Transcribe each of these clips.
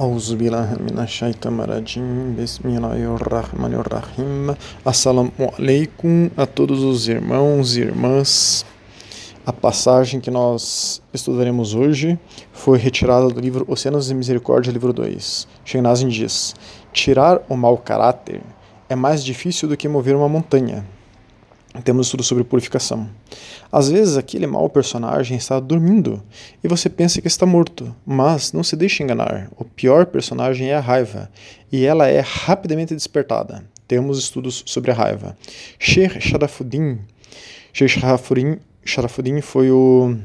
أعوذ بالله من الشيطان الرجيم بسم الله الرحمن الرحيم Assalamu alaikum a todos os irmãos e irmãs A passagem que nós estudaremos hoje foi retirada do livro Oceanos de Misericórdia, livro 2 Shenazin diz Tirar o mau caráter é mais difícil do que mover uma montanha temos estudo sobre purificação. Às vezes aquele mau personagem está dormindo e você pensa que está morto, mas não se deixe enganar. O pior personagem é a raiva e ela é rapidamente despertada. Temos estudos sobre a raiva. Sheikh Sharafuddin, Sheikh Sharafuddin foi o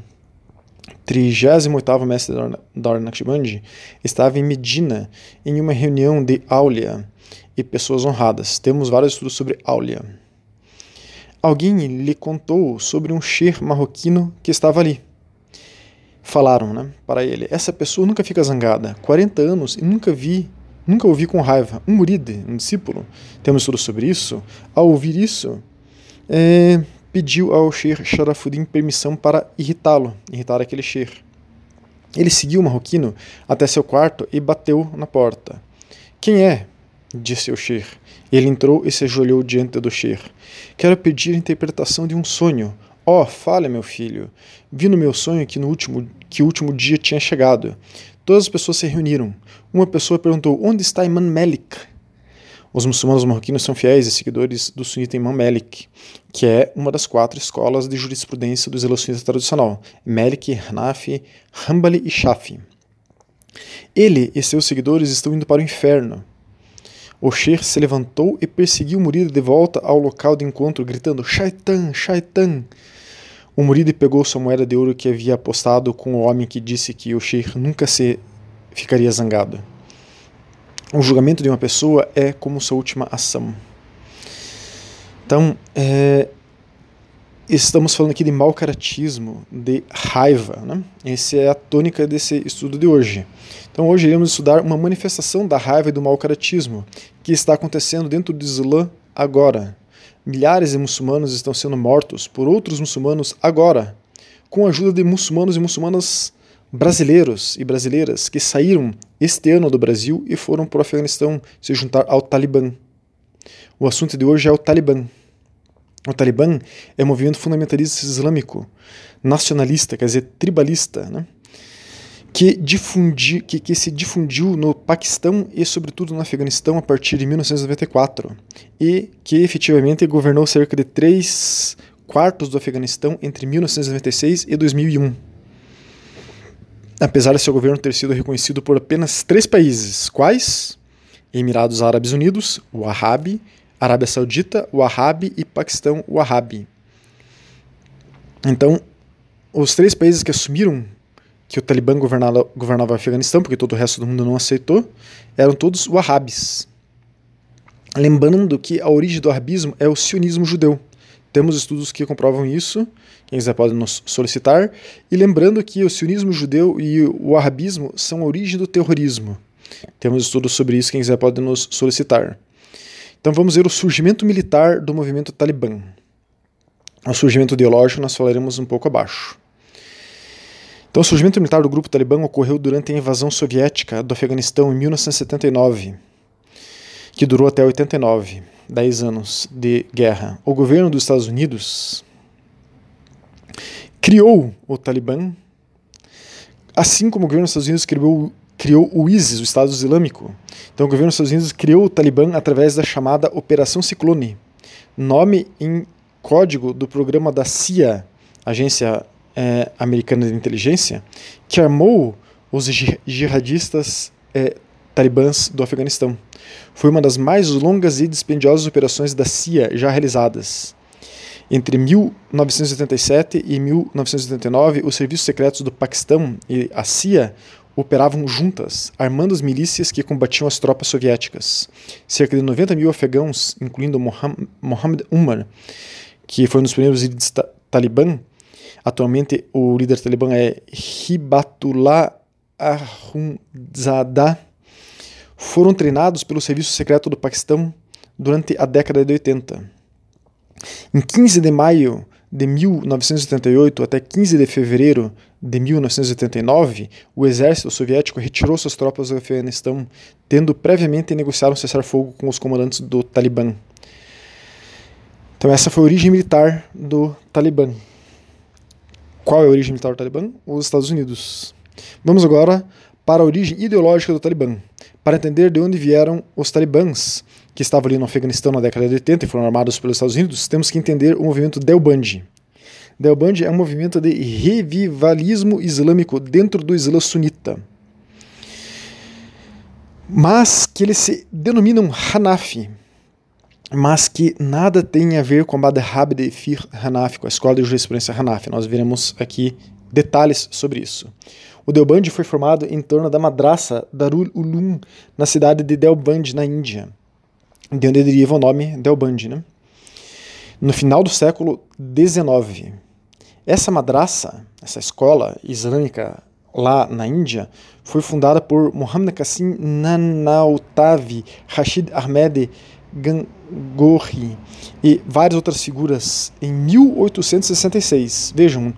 38º mestre da Naqshbandi, estava em Medina em uma reunião de Aulia e pessoas honradas. Temos vários estudos sobre Aulia. Alguém lhe contou sobre um sheikh marroquino que estava ali. Falaram, né, para ele: essa pessoa nunca fica zangada, 40 anos e nunca vi, nunca ouvi com raiva. Um murid, um discípulo, temos estudo sobre isso. Ao ouvir isso, é, pediu ao sheikh Sharafuddin permissão para irritá-lo, irritar aquele sheikh. Ele seguiu o marroquino até seu quarto e bateu na porta. Quem é? Disse o Sheikh. Ele entrou e se ajoelhou diante do Sheikh. Quero pedir a interpretação de um sonho. Oh, fale, meu filho. Vi no meu sonho que no último que o último dia tinha chegado. Todas as pessoas se reuniram. Uma pessoa perguntou: Onde está Imam Malik? Os muçulmanos marroquinos são fiéis e seguidores do sunita Imam Malik, que é uma das quatro escolas de jurisprudência do Islã sunita tradicional: Malik, Hanafi, Hanbali e Shafi. Ele e seus seguidores estão indo para o inferno. O Sher se levantou e perseguiu Murida de volta ao local de encontro, gritando: Shaitan, Shaitan! O Murida pegou sua moeda de ouro que havia apostado com o homem que disse que o Sheikh nunca se ficaria zangado. O julgamento de uma pessoa é como sua última ação. Então, é, estamos falando aqui de mau caratismo, de raiva. Né? Essa é a tônica desse estudo de hoje. Então hoje iremos estudar uma manifestação da raiva e do mau caratismo que está acontecendo dentro do Islã agora. Milhares de muçulmanos estão sendo mortos por outros muçulmanos agora, com a ajuda de muçulmanos e muçulmanas brasileiros e brasileiras que saíram este ano do Brasil e foram para o Afeganistão se juntar ao Talibã. O assunto de hoje é o Talibã. O Talibã é um movimento fundamentalista islâmico, nacionalista, quer dizer, tribalista, né? que, difundi, que, que se difundiu no Paquistão e, sobretudo, no Afeganistão a partir de 1994 e que efetivamente governou cerca de três quartos do Afeganistão entre 1996 e 2001. Apesar de seu governo ter sido reconhecido por apenas três países, quais? Emirados Árabes Unidos, o Wahhabi, Arábia Saudita, o Wahhabi e Paquistão, o Wahhabi. Então, os três países que assumiram que o Talibã governava, governava o Afeganistão, porque todo o resto do mundo não aceitou, eram todos wahhabis. Lembrando que a origem do wahhabismo é o sionismo judeu. Temos estudos que comprovam isso, quem quiser pode nos solicitar. E lembrando que o sionismo judeu e o wahhabismo são a origem do terrorismo. Temos estudos sobre isso, quem quiser pode nos solicitar. Então vamos ver o surgimento militar do movimento talibã. O surgimento ideológico nós falaremos um pouco abaixo. Então, o surgimento militar do grupo talibã ocorreu durante a invasão soviética do Afeganistão em 1979, que durou até 89, 10 anos de guerra. O governo dos Estados Unidos criou o Talibã, assim como o governo dos Estados Unidos criou, criou o ISIS, o Estado Islâmico. Então, o governo dos Estados Unidos criou o Talibã através da chamada Operação Ciclone, nome em código do programa da CIA, Agência é, americana de inteligência que armou os jihadistas é, talibãs do Afeganistão. Foi uma das mais longas e dispendiosas operações da CIA já realizadas. Entre 1987 e 1989, os serviços secretos do Paquistão e a CIA operavam juntas, armando as milícias que combatiam as tropas soviéticas. Cerca de 90 mil afegãos, incluindo Mohammed Umar, que foi um dos primeiros líderes talibã, Atualmente, o líder talibã é Hibatullah Ahundzada. Foram treinados pelo Serviço Secreto do Paquistão durante a década de 80. Em 15 de maio de 1978 até 15 de fevereiro de 1989, o exército soviético retirou suas tropas do Afeganistão, tendo previamente negociado um cessar-fogo com os comandantes do Talibã. Então essa foi a origem militar do Talibã. Qual é a origem militar do Talibã? Os Estados Unidos. Vamos agora para a origem ideológica do Talibã. Para entender de onde vieram os talibãs, que estavam ali no Afeganistão na década de 80 e foram armados pelos Estados Unidos, temos que entender o movimento Delbandi. Delbandi é um movimento de revivalismo islâmico dentro do Islã sunita. Mas que eles se denominam Hanafi, mas que nada tem a ver com a Madhab de Fir Hanafi, com a escola de jurisprudência Hanafi. Nós veremos aqui detalhes sobre isso. O Delband foi formado em torno da madraça Darul Ulum, na cidade de Delband, na Índia, de onde deriva o nome Delband. Né? No final do século XIX, essa madraça, essa escola islâmica lá na Índia, foi fundada por Muhammad Qasim Nanautavi Rashid Ahmed Gangohi e várias outras figuras em 1866. Vejam,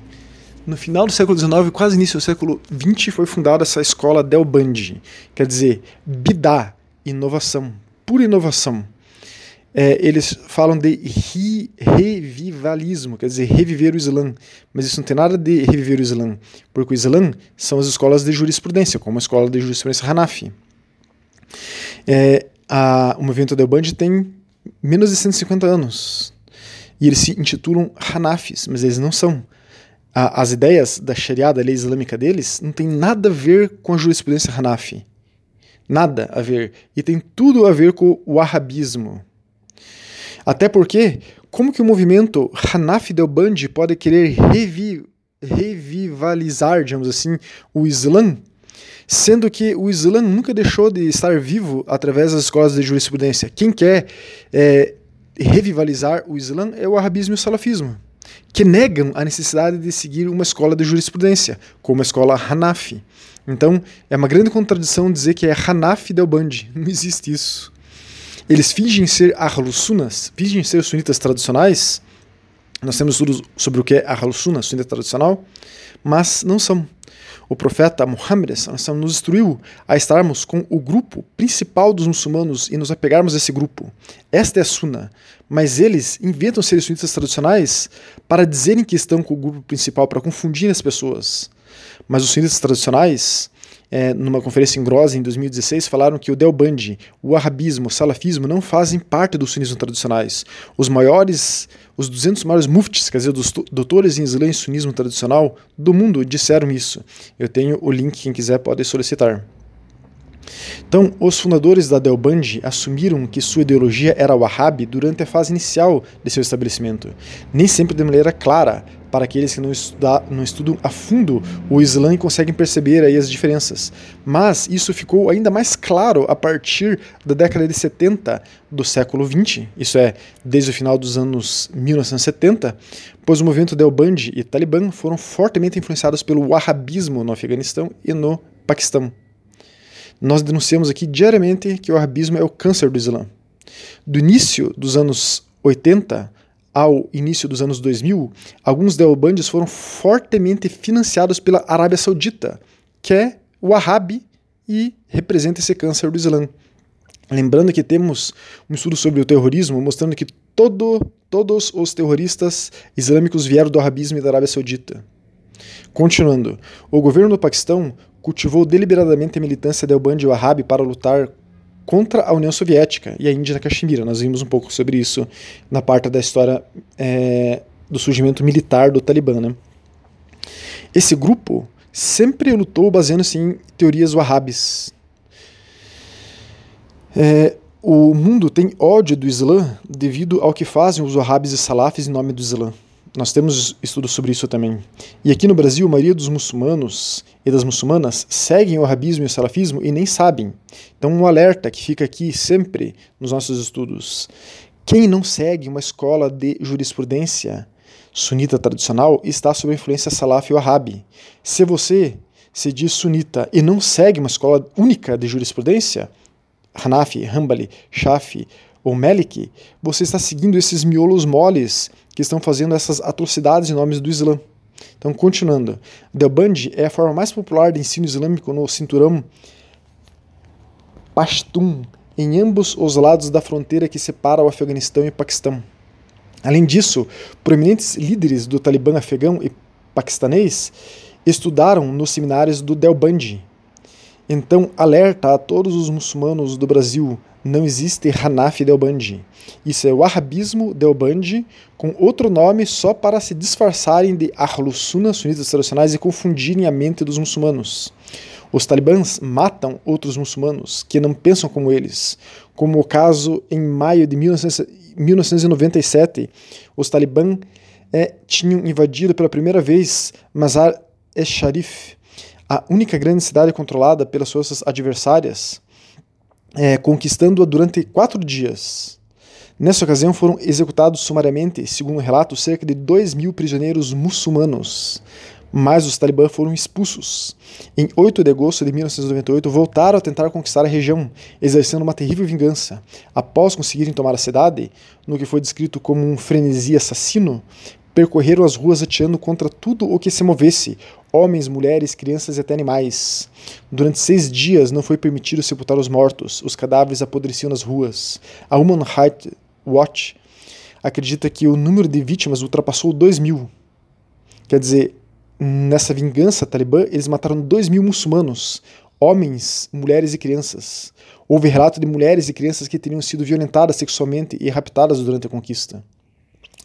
no final do século XIX, quase início do século XX, foi fundada essa escola Delbandi, quer dizer, bidá, inovação, pura inovação. É, eles falam de ri, revivalismo, quer dizer, reviver o Islã. Mas isso não tem nada de reviver o Islã, porque o Islã são as escolas de jurisprudência, como a escola de jurisprudência Hanafi. É, a, o movimento Delbandi tem menos de 150 anos. E eles se intitulam Hanafis, mas eles não são a, as ideias da Sharia, da lei islâmica deles, não tem nada a ver com a jurisprudência Hanafi. Nada a ver. E tem tudo a ver com o arabismo. Até porque, como que o movimento Hanafi Delbandi pode querer revi revivalizar, digamos assim, o Islã, sendo que o Islã nunca deixou de estar vivo através das escolas de jurisprudência. Quem quer é, revivalizar o Islã é o arabismo e o salafismo que negam a necessidade de seguir uma escola de jurisprudência, como a escola Hanafi. Então, é uma grande contradição dizer que é Hanafi Delbandi. Não existe isso. Eles fingem ser Ahlus fingem ser sunitas tradicionais. Nós temos estudos sobre o que é Ahlus sunita tradicional, mas não são. O profeta Muhammad nos instruiu a estarmos com o grupo principal dos muçulmanos e nos apegarmos a esse grupo. Esta é a Sunna. Mas eles inventam seres sunitas tradicionais para dizerem que estão com o grupo principal, para confundir as pessoas. Mas os sunitas tradicionais é, numa conferência em Groza em 2016, falaram que o Delbandi, o arabismo, o salafismo não fazem parte dos sunismo tradicionais. Os maiores, os 200 maiores muftis, quer dizer, dos doutores em Islã e sunismo tradicional do mundo, disseram isso. Eu tenho o link, quem quiser pode solicitar. Então, os fundadores da Delbandi assumiram que sua ideologia era Wahhabi durante a fase inicial de seu estabelecimento, nem sempre de maneira clara, para aqueles que não, estuda, não estudam a fundo o Islã e conseguem perceber aí as diferenças. Mas isso ficou ainda mais claro a partir da década de 70 do século 20, isso é, desde o final dos anos 1970, pois o movimento Delbandi e Talibã foram fortemente influenciados pelo wahhabismo no Afeganistão e no Paquistão. Nós denunciamos aqui diariamente que o arabismo é o câncer do Islã. Do início dos anos 80 ao início dos anos 2000, alguns Delbandes foram fortemente financiados pela Arábia Saudita, que é o Wahhabi e representa esse câncer do Islã. Lembrando que temos um estudo sobre o terrorismo mostrando que todo, todos os terroristas islâmicos vieram do arabismo e da Arábia Saudita. Continuando, o governo do Paquistão cultivou deliberadamente a militância Delbandi Wahhabi para lutar contra a União Soviética e a Índia na Caxemira. Nós vimos um pouco sobre isso na parte da história é, do surgimento militar do Talibã. Né? Esse grupo sempre lutou baseando-se em teorias wahhabis. É, o mundo tem ódio do Islã devido ao que fazem os wahhabis e salafis em nome do Islã. Nós temos estudos sobre isso também. E aqui no Brasil, a maioria dos muçulmanos e das muçulmanas seguem o arabismo e o salafismo e nem sabem. Então, um alerta que fica aqui sempre nos nossos estudos. Quem não segue uma escola de jurisprudência sunita tradicional está sob a influência salaf ou arabi. Se você se diz sunita e não segue uma escola única de jurisprudência, Hanafi, Hanbali, Shafi ou Malik, você está seguindo esses miolos moles que estão fazendo essas atrocidades em nome do Islã. Então, continuando. Deoband é a forma mais popular de ensino islâmico no cinturão Pashtun, em ambos os lados da fronteira que separa o Afeganistão e o Paquistão. Além disso, prominentes líderes do Talibã afegão e paquistanês estudaram nos seminários do Delbandi. Então, alerta a todos os muçulmanos do Brasil: não existe Hanafi Delbandi. Isso é o Wahhabismo Delbandi com outro nome só para se disfarçarem de Ahlus Sunnah, sunitas tradicionais, e confundirem a mente dos muçulmanos. Os talibãs matam outros muçulmanos que não pensam como eles, como o caso em maio de 1997, os talibãs é, tinham invadido pela primeira vez Mazar-e-Sharif, a única grande cidade controlada pelas forças adversárias, é, conquistando-a durante quatro dias. Nessa ocasião foram executados sumariamente, segundo o relato, cerca de 2 mil prisioneiros muçulmanos, mas os talibãs foram expulsos. Em 8 de agosto de 1998, voltaram a tentar conquistar a região, exercendo uma terrível vingança. Após conseguirem tomar a cidade, no que foi descrito como um frenesi assassino, percorreram as ruas atirando contra tudo o que se movesse, homens, mulheres, crianças e até animais. Durante seis dias não foi permitido sepultar os mortos, os cadáveres apodreciam nas ruas. A Human Rights Watch acredita que o número de vítimas ultrapassou 2 mil. Quer dizer, nessa vingança talibã, eles mataram 2 mil muçulmanos, homens, mulheres e crianças. Houve relato de mulheres e crianças que teriam sido violentadas sexualmente e raptadas durante a conquista.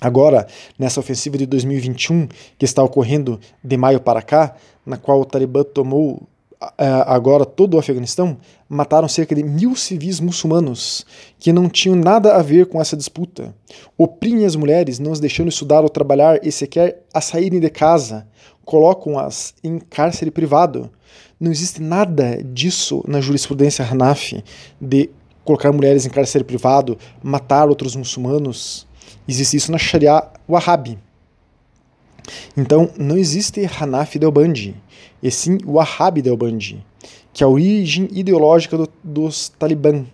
Agora, nessa ofensiva de 2021, que está ocorrendo de maio para cá, na qual o Talibã tomou agora todo o Afeganistão, mataram cerca de mil civis muçulmanos que não tinham nada a ver com essa disputa. Oprimem as mulheres, não as deixando estudar ou trabalhar e sequer a saírem de casa. Colocam-as em cárcere privado. Não existe nada disso na jurisprudência Hanafi de colocar mulheres em cárcere privado, matar outros muçulmanos. Existe isso na Sharia Wahhabi. Então, não existe Hanafi Delbandi, e sim Wahhabi Delbandi, que é a origem ideológica do, dos talibã.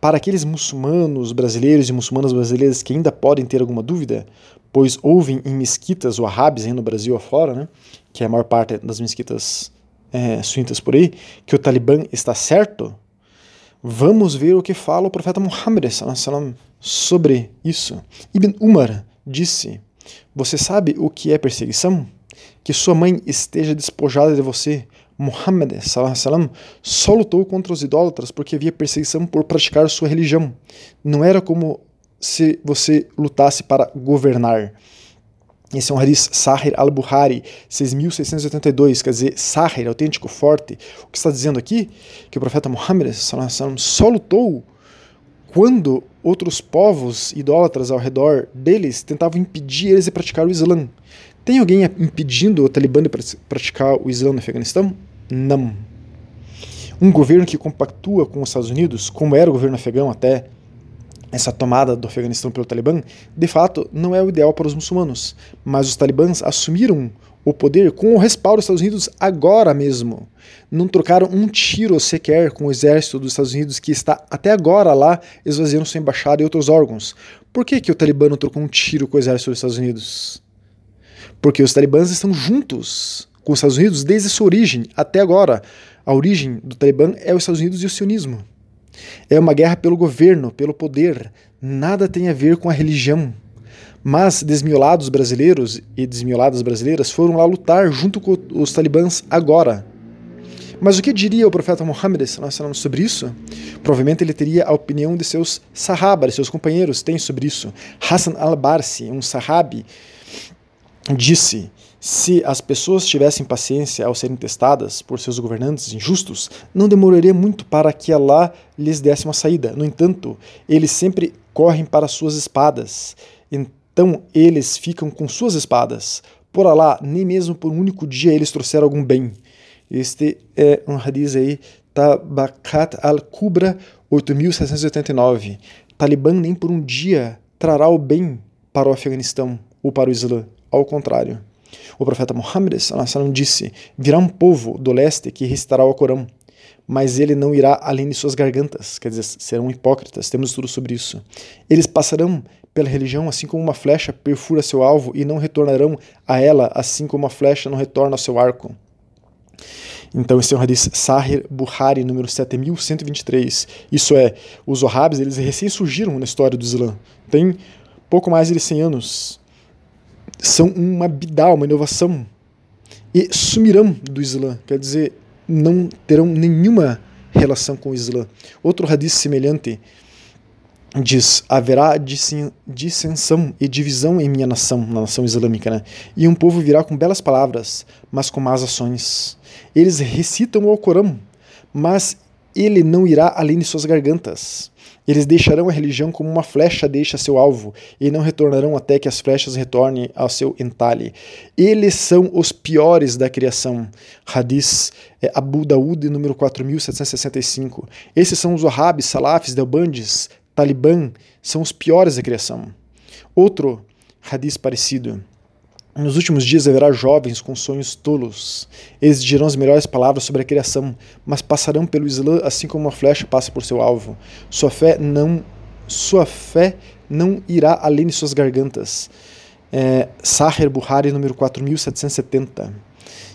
Para aqueles muçulmanos brasileiros e muçulmanas brasileiras que ainda podem ter alguma dúvida, pois ouvem em mesquitas wahhabis no Brasil afora, né, que é a maior parte das mesquitas é, sunitas por aí, que o Talibã está certo, vamos ver o que fala o profeta Muhammad sobre isso. Ibn Umar disse: Você sabe o que é perseguição? Que sua mãe esteja despojada de você. Muhammad salam, só lutou contra os idólatras porque havia perseguição por praticar sua religião. Não era como se você lutasse para governar. Esse é um hadith Sahir al-Buhari, 6682, quer dizer, Sahir, autêntico, forte. O que está dizendo aqui? Que o profeta Muhammad só lutou quando outros povos idólatras ao redor deles tentavam impedir eles de praticar o Islã. Tem alguém impedindo o Talibã de praticar o Islã no Afeganistão? Não. Um governo que compactua com os Estados Unidos, como era o governo afegão até essa tomada do Afeganistão pelo Talibã, de fato não é o ideal para os muçulmanos, mas os talibãs assumiram o poder com o respaldo dos Estados Unidos agora mesmo. Não trocaram um tiro sequer com o exército dos Estados Unidos que está até agora lá esvaziando sua embaixada e outros órgãos. Por que, que o Talibã não trocou um tiro com o exército dos Estados Unidos? Porque os talibãs estão juntos com os Estados Unidos desde sua origem até agora. A origem do Talibã é os Estados Unidos e o sionismo. É uma guerra pelo governo, pelo poder. Nada tem a ver com a religião. Mas desmiolados brasileiros e desmioladas brasileiras foram lá lutar junto com os talibãs agora. Mas o que diria o profeta Muhammad sobre isso? Provavelmente ele teria a opinião de seus sahabas, seus companheiros têm sobre isso. Hassan al-Barsi, um sahabi, disse: se as pessoas tivessem paciência ao serem testadas por seus governantes injustos, não demoraria muito para que Allah lhes desse uma saída. No entanto, eles sempre correm para suas espadas. Então eles ficam com suas espadas. Por Alá, nem mesmo por um único dia eles trouxeram algum bem. Este é um hadith aí, Tabakat al-Kubra 8689. Talibã nem por um dia trará o bem para o Afeganistão ou para o Islã. Ao contrário. O profeta Muhammad disse: Virá um povo do leste que recitará o Corão mas ele não irá além de suas gargantas, quer dizer, serão hipócritas, temos estudo sobre isso. Eles passarão pela religião, assim como uma flecha perfura seu alvo, e não retornarão a ela, assim como a flecha não retorna ao seu arco. Então, esse é o hadith Sahir Buhari, número 7123. Isso é, os Wahhabis, eles recém surgiram na história do Islã. Tem pouco mais de 100 anos. São uma bidal, uma inovação. E sumirão do Islã, quer dizer, não terão nenhuma relação com o Islã. Outro hadith semelhante diz: haverá dissensão e divisão em minha nação, na nação islâmica, né? E um povo virá com belas palavras, mas com más ações. Eles recitam o Alcorão, mas ele não irá além de suas gargantas. Eles deixarão a religião como uma flecha deixa seu alvo, e não retornarão até que as flechas retornem ao seu entalhe. Eles são os piores da criação. Hadith é, Abu Daud, número 4765. Esses são os Wahhabis, Salafis, Delbandes, Talibã, são os piores da criação. Outro hadith parecido. Nos últimos dias haverá jovens com sonhos tolos. Eles dirão as melhores palavras sobre a criação, mas passarão pelo Islã assim como uma flecha passa por seu alvo. Sua fé não, sua fé não irá além de suas gargantas. É, Sahir Buhari, número 4770.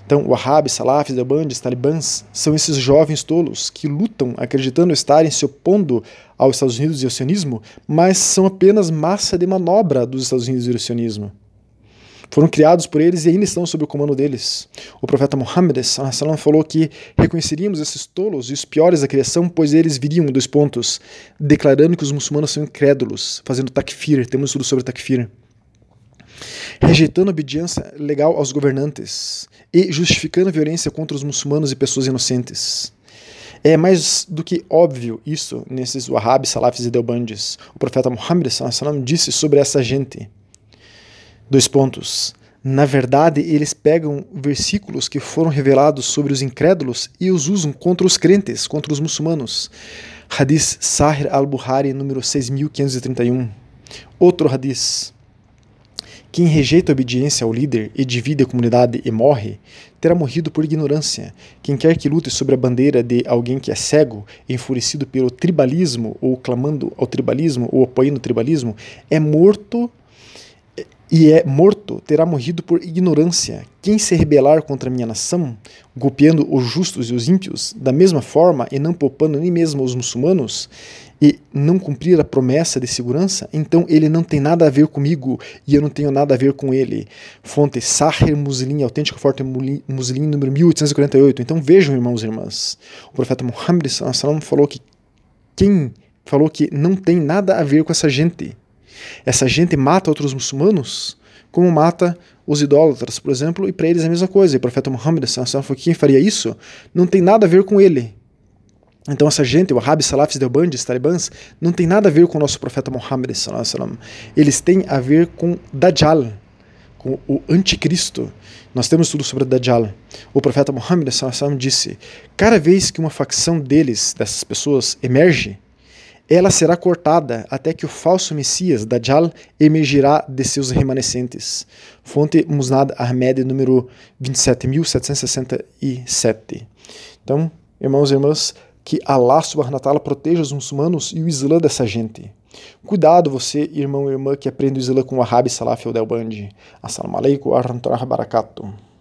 Então, Wahhabis, Salafis, Deobandis, Talibãs são esses jovens tolos que lutam acreditando estarem se opondo aos Estados Unidos e ao sionismo, mas são apenas massa de manobra dos Estados Unidos e do sionismo. Foram criados por eles e ainda estão sob o comando deles. O profeta Muhammad falou que reconheceríamos esses tolos e os piores da criação, pois eles viriam, dois pontos, declarando que os muçulmanos são incrédulos, fazendo takfir, temos tudo sobre takfir. Rejeitando a obediência legal aos governantes e justificando a violência contra os muçulmanos e pessoas inocentes. É mais do que óbvio isso nesses Wahhabis, Salafis e Delbandes. O profeta Muhammad disse sobre essa gente. Dois pontos. Na verdade, eles pegam versículos que foram revelados sobre os incrédulos e os usam contra os crentes, contra os muçulmanos. Hadith Sahir al-Buhari, número 6531. Outro hadith. Quem rejeita a obediência ao líder e divide a comunidade e morre, terá morrido por ignorância. Quem quer que lute sobre a bandeira de alguém que é cego, enfurecido pelo tribalismo, ou clamando ao tribalismo, ou apoiando o tribalismo, é morto e é morto, terá morrido por ignorância. Quem se rebelar contra minha nação, golpeando os justos e os ímpios, da mesma forma, e não poupando nem mesmo os muçulmanos, e não cumprir a promessa de segurança, então ele não tem nada a ver comigo e eu não tenho nada a ver com ele. Fonte Sahir Muslim, autêntico forte Muslim, número 1848. Então vejam, irmãos e irmãs, o profeta Muhammad falou que quem falou que não tem nada a ver com essa gente essa gente mata outros muçulmanos como mata os idólatras, por exemplo, e para eles é a mesma coisa. E o profeta Muhammad que quem faria isso não tem nada a ver com ele. Então essa gente, o Wahhabi, Salafis, Delbandis, Talibãs, não tem nada a ver com o nosso profeta Muhammad. Eles têm a ver com Dajjal, com o anticristo. Nós temos tudo sobre Dajjal. O profeta Muhammad disse: cada vez que uma facção deles, dessas pessoas, emerge, ela será cortada até que o falso Messias, Dajjal, emergirá de seus remanescentes. Fonte Musnad Ahmed, número 27.767. Então, irmãos e irmãs, que Allah subhanahu wa proteja os muçulmanos e o Islã dessa gente. Cuidado você, irmão e irmã, que aprende o Islã com o Wahhabi Salaf ou Delbandi. Assalamu alaikum wa rahmatullahi wa barakatuh.